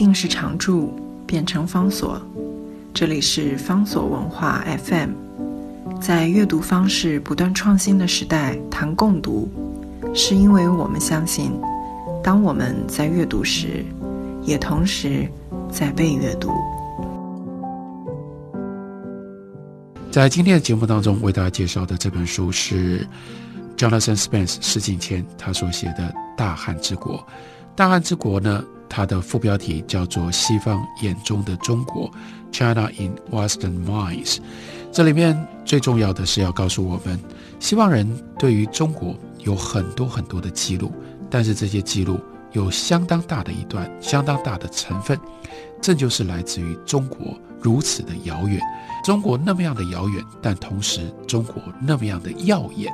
定是常驻，变成方所。这里是方所文化 FM。在阅读方式不断创新的时代，谈共读，是因为我们相信，当我们在阅读时，也同时在被阅读。在今天的节目当中，为大家介绍的这本书是 Jonathan Spence 施景谦他所写的《大汉之国》。《大汉之国》呢，它的副标题叫做《西方眼中的中国》（China in Western Minds）。这里面最重要的是要告诉我们，西方人对于中国有很多很多的记录，但是这些记录有相当大的一段、相当大的成分，这就是来自于中国如此的遥远。中国那么样的遥远，但同时中国那么样的耀眼，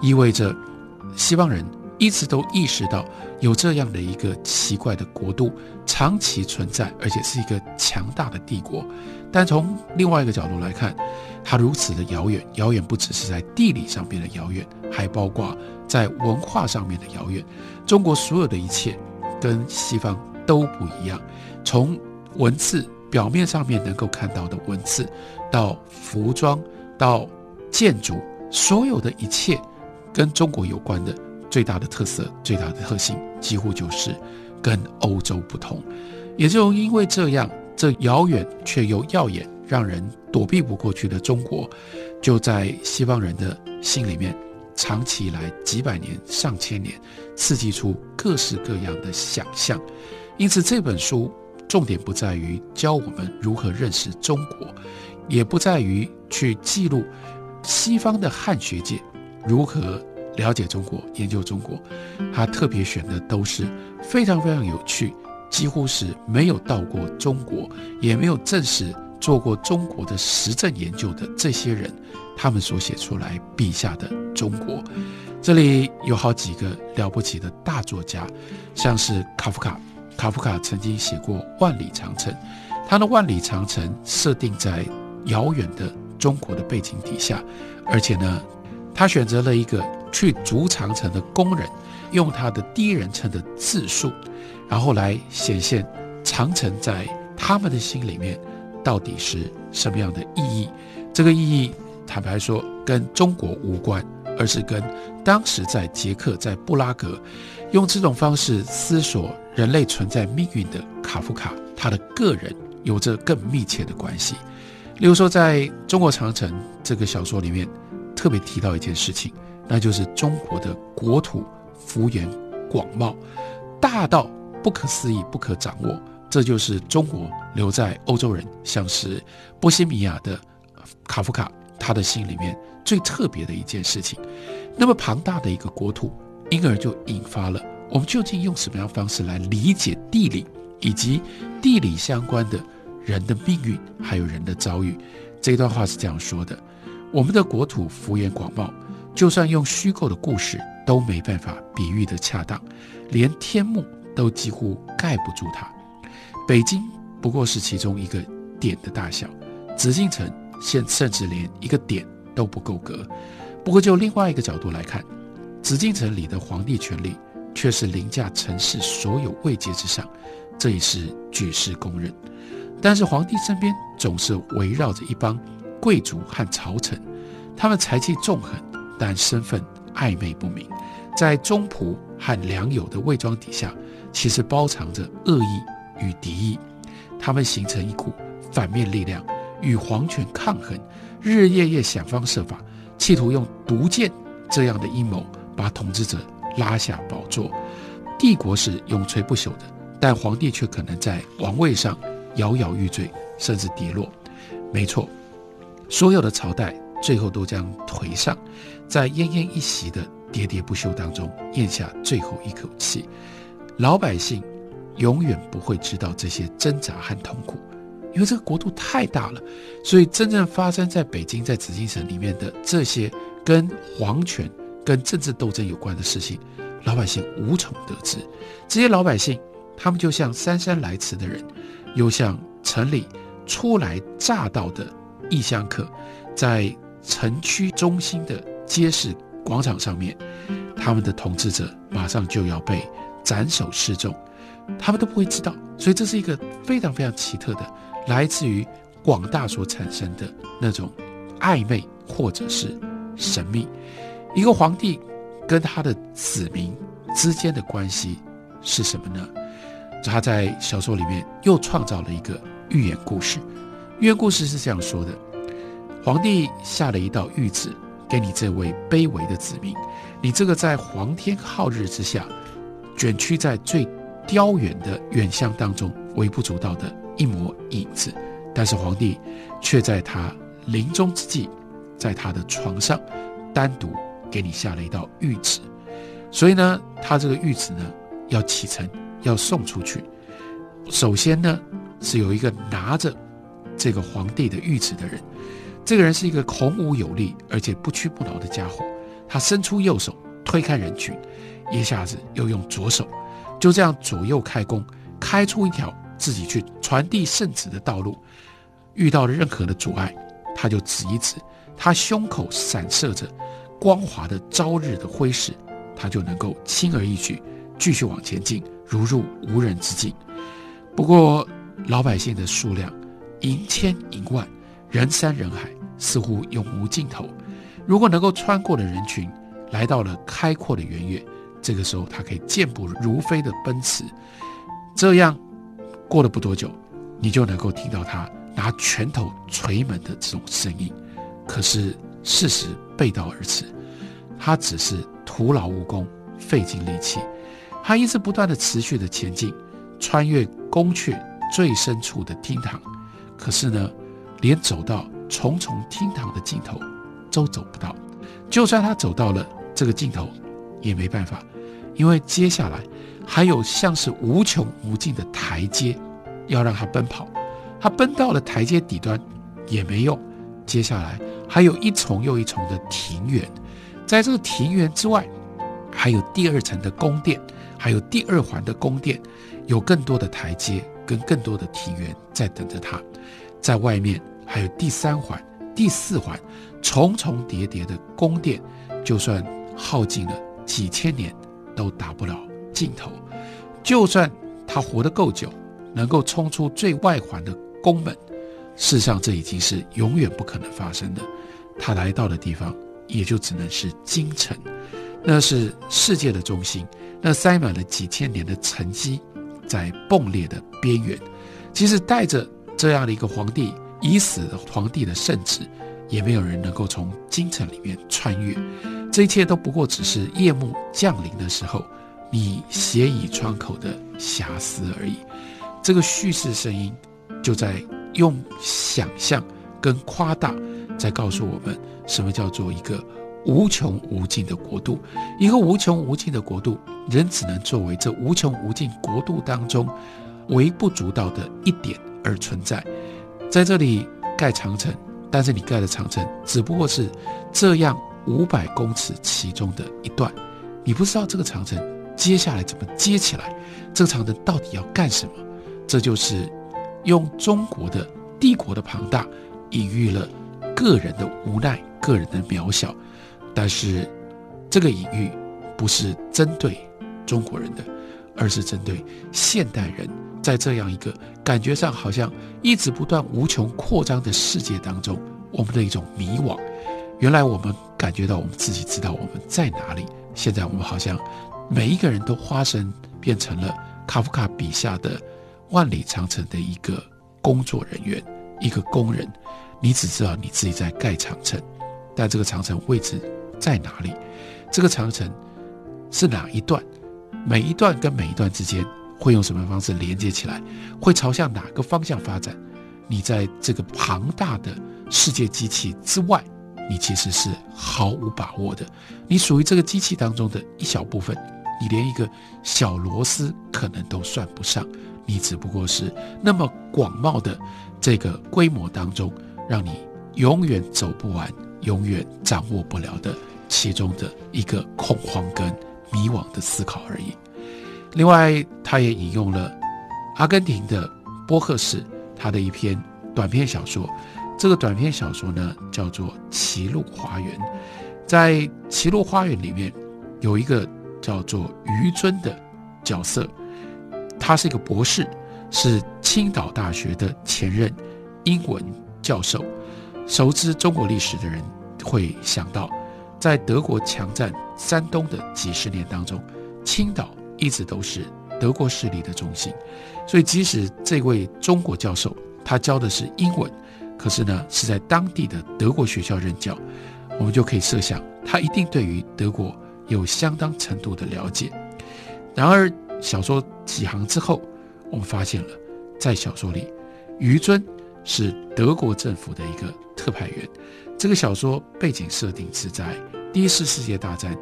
意味着西方人一直都意识到有这样的一个奇怪的国度长期存在，而且是一个强大的帝国。但从另外一个角度来看，它如此的遥远，遥远不只是在地理上面的遥远，还包括在文化上面的遥远。中国所有的一切跟西方都不一样，从文字。表面上面能够看到的文字，到服装，到建筑，所有的一切跟中国有关的最大的特色、最大的特性，几乎就是跟欧洲不同。也就因为这样，这遥远却又耀眼，让人躲避不过去的中国，就在西方人的心里面，长期以来几百年、上千年，刺激出各式各样的想象。因此这本书。重点不在于教我们如何认识中国，也不在于去记录西方的汉学界如何了解中国、研究中国。他特别选的都是非常非常有趣，几乎是没有到过中国，也没有正式做过中国的实证研究的这些人，他们所写出来笔下的中国。这里有好几个了不起的大作家，像是卡夫卡。卡夫卡曾经写过《万里长城》，他的《万里长城》设定在遥远的中国的背景底下，而且呢，他选择了一个去筑长城的工人，用他的第一人称的自述，然后来显现长城在他们的心里面到底是什么样的意义。这个意义，坦白说，跟中国无关，而是跟当时在捷克，在布拉格。用这种方式思索人类存在命运的卡夫卡，他的个人有着更密切的关系。例如说，在中国长城这个小说里面，特别提到一件事情，那就是中国的国土幅员广袤，大到不可思议、不可掌握。这就是中国留在欧洲人，像是波西米亚的卡夫卡，他的心里面最特别的一件事情。那么庞大的一个国土。因而就引发了我们究竟用什么样方式来理解地理，以及地理相关的人的命运，还有人的遭遇。这段话是这样说的：我们的国土幅员广袤，就算用虚构的故事都没办法比喻的恰当，连天幕都几乎盖不住它。北京不过是其中一个点的大小，紫禁城现甚至连一个点都不够格。不过就另外一个角度来看。紫禁城里的皇帝权力却是凌驾城市所有位阶之上，这也是举世公认。但是皇帝身边总是围绕着一帮贵族和朝臣，他们才气纵横，但身份暧昧不明，在中仆和良友的伪装底下，其实包藏着恶意与敌意。他们形成一股反面力量，与皇权抗衡，日日夜夜想方设法，企图用毒箭这样的阴谋。把统治者拉下宝座，帝国是永垂不朽的，但皇帝却可能在王位上摇摇欲坠，甚至跌落。没错，所有的朝代最后都将颓丧，在奄奄一息的喋喋不休当中咽下最后一口气。老百姓永远不会知道这些挣扎和痛苦，因为这个国度太大了。所以，真正发生在北京、在紫禁城里面的这些跟皇权。跟政治斗争有关的事情，老百姓无从得知。这些老百姓，他们就像姗姗来迟的人，又像城里初来乍到的异乡客，在城区中心的街市广场上面，他们的统治者马上就要被斩首示众。他们都不会知道。所以这是一个非常非常奇特的，来自于广大所产生的那种暧昧或者是神秘。一个皇帝跟他的子民之间的关系是什么呢？他在小说里面又创造了一个寓言故事。寓言故事是这样说的：皇帝下了一道谕旨给你这位卑微的子民，你这个在皇天浩日之下，卷曲在最雕远的远乡当中微不足道的一抹影子，但是皇帝却在他临终之际，在他的床上单独给你下了一道谕旨。所以呢，他这个谕旨呢要启程，要送出去。首先呢，是有一个拿着。这个皇帝的谕旨的人，这个人是一个孔武有力而且不屈不挠的家伙。他伸出右手推开人群，一下子又用左手，就这样左右开弓，开出一条自己去传递圣旨的道路。遇到了任何的阻碍，他就指一指，他胸口闪射着光滑的朝日的辉石，他就能够轻而易举继续往前进，如入无人之境。不过老百姓的数量。银千银万，人山人海，似乎永无尽头。如果能够穿过的人群，来到了开阔的原野，这个时候他可以健步如飞的奔驰。这样过了不多久，你就能够听到他拿拳头捶门的这种声音。可是事实背道而驰，他只是徒劳无功，费尽力气。他一直不断的持续的前进，穿越宫阙最深处的厅堂。可是呢，连走到重重厅堂的尽头都走不到。就算他走到了这个尽头，也没办法，因为接下来还有像是无穷无尽的台阶要让他奔跑。他奔到了台阶底端也没用，接下来还有一重又一重的庭园，在这个庭园之外，还有第二层的宫殿，还有第二环的宫殿，有更多的台阶跟更多的庭园在等着他。在外面还有第三环、第四环，重重叠叠的宫殿，就算耗尽了几千年，都达不了尽头。就算他活得够久，能够冲出最外环的宫门，事实上这已经是永远不可能发生的。他来到的地方，也就只能是京城，那是世界的中心，那塞满了几千年的沉积，在崩裂的边缘。其实带着。这样的一个皇帝已死的皇帝的圣旨，也没有人能够从京城里面穿越。这一切都不过只是夜幕降临的时候，你斜倚窗口的遐思而已。这个叙事声音就在用想象跟夸大，在告诉我们什么叫做一个无穷无尽的国度。一个无穷无尽的国度，人只能作为这无穷无尽国度当中微不足道的一点。而存在，在这里盖长城，但是你盖的长城只不过是这样五百公尺其中的一段，你不知道这个长城接下来怎么接起来，这个长城到底要干什么？这就是用中国的帝国的庞大，隐喻了个人的无奈、个人的渺小。但是这个隐喻不是针对中国人的，而是针对现代人。在这样一个感觉上好像一直不断无穷扩张的世界当中，我们的一种迷惘。原来我们感觉到我们自己知道我们在哪里，现在我们好像每一个人都化身变成了卡夫卡笔下的万里长城的一个工作人员，一个工人。你只知道你自己在盖长城，但这个长城位置在哪里？这个长城是哪一段？每一段跟每一段之间。会用什么方式连接起来？会朝向哪个方向发展？你在这个庞大的世界机器之外，你其实是毫无把握的。你属于这个机器当中的一小部分，你连一个小螺丝可能都算不上。你只不过是那么广袤的这个规模当中，让你永远走不完、永远掌握不了的其中的一个恐慌跟迷惘的思考而已。另外，他也引用了阿根廷的波赫士他的一篇短篇小说。这个短篇小说呢，叫做《歧路花园》。在《歧路花园》里面，有一个叫做于尊的角色，他是一个博士，是青岛大学的前任英文教授。熟知中国历史的人会想到，在德国强占山东的几十年当中，青岛一直都是德国势力的中心。所以，即使这位中国教授他教的是英文，可是呢是在当地的德国学校任教，我们就可以设想，他一定对于德国有相当程度的了解。然而，小说几行之后，我们发现了，在小说里，于尊是德国政府的一个特派员。这个小说背景设定是在第一次世界大战，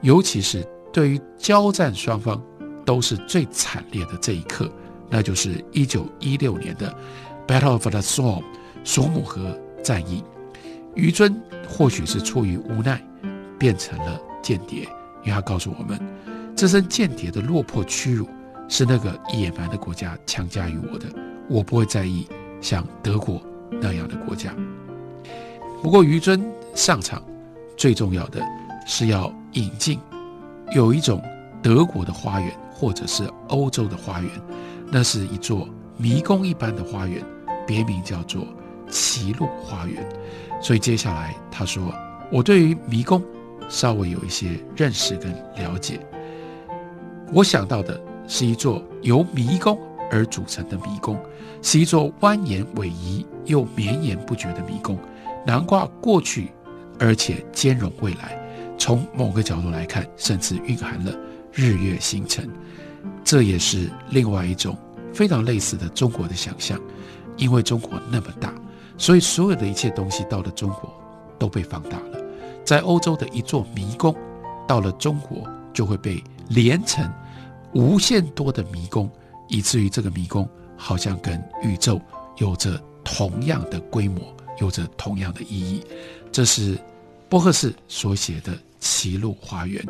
尤其是对于交战双方都是最惨烈的这一刻。那就是一九一六年的 Battle of the Somme 索姆河战役。于尊或许是出于无奈，变成了间谍，因为他告诉我们，这身间谍的落魄屈辱是那个野蛮的国家强加于我的，我不会在意像德国那样的国家。不过于尊上场，最重要的是要引进有一种德国的花园，或者是欧洲的花园。那是一座迷宫一般的花园，别名叫做歧路花园。所以接下来他说：“我对于迷宫稍微有一些认识跟了解。我想到的是一座由迷宫而组成的迷宫，是一座蜿蜒逶迤又绵延不绝的迷宫，难怪过去，而且兼容未来。从某个角度来看，甚至蕴含了日月星辰。”这也是另外一种非常类似的中国的想象，因为中国那么大，所以所有的一切东西到了中国都被放大了。在欧洲的一座迷宫，到了中国就会被连成无限多的迷宫，以至于这个迷宫好像跟宇宙有着同样的规模，有着同样的意义。这是波赫士所写的《歧路花园》。